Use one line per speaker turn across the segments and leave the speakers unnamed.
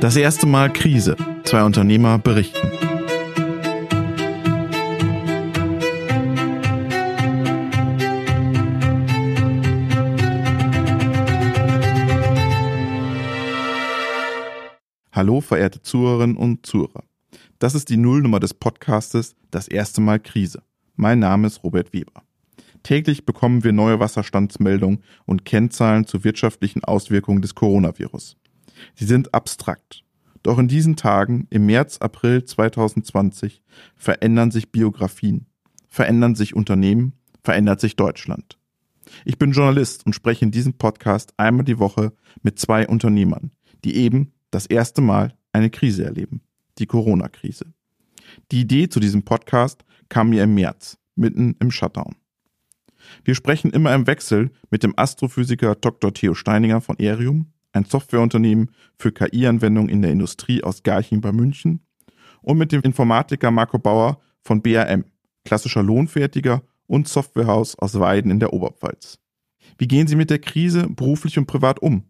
Das erste Mal Krise. Zwei Unternehmer berichten. Hallo, verehrte Zuhörerinnen und Zuhörer. Das ist die Nullnummer des Podcastes Das erste Mal Krise. Mein Name ist Robert Weber. Täglich bekommen wir neue Wasserstandsmeldungen und Kennzahlen zu wirtschaftlichen Auswirkungen des Coronavirus. Sie sind abstrakt. Doch in diesen Tagen, im März, April 2020, verändern sich Biografien, verändern sich Unternehmen, verändert sich Deutschland. Ich bin Journalist und spreche in diesem Podcast einmal die Woche mit zwei Unternehmern, die eben das erste Mal eine Krise erleben, die Corona-Krise. Die Idee zu diesem Podcast kam mir im März, mitten im Shutdown. Wir sprechen immer im Wechsel mit dem Astrophysiker Dr. Theo Steininger von Erium ein Softwareunternehmen für KI-Anwendungen in der Industrie aus Garching bei München, und mit dem Informatiker Marco Bauer von BAM, klassischer Lohnfertiger und Softwarehaus aus Weiden in der Oberpfalz. Wie gehen Sie mit der Krise beruflich und privat um?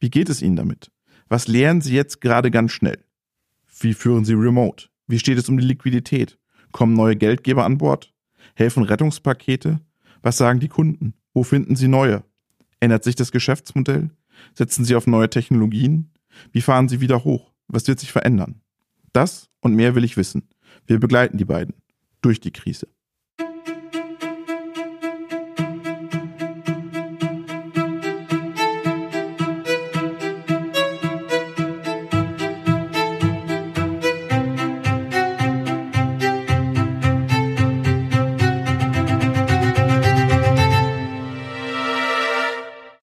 Wie geht es Ihnen damit? Was lernen Sie jetzt gerade ganz schnell? Wie führen Sie Remote? Wie steht es um die Liquidität? Kommen neue Geldgeber an Bord? Helfen Rettungspakete? Was sagen die Kunden? Wo finden Sie neue? Ändert sich das Geschäftsmodell? Setzen Sie auf neue Technologien? Wie fahren Sie wieder hoch? Was wird sich verändern? Das und mehr will ich wissen. Wir begleiten die beiden durch die Krise.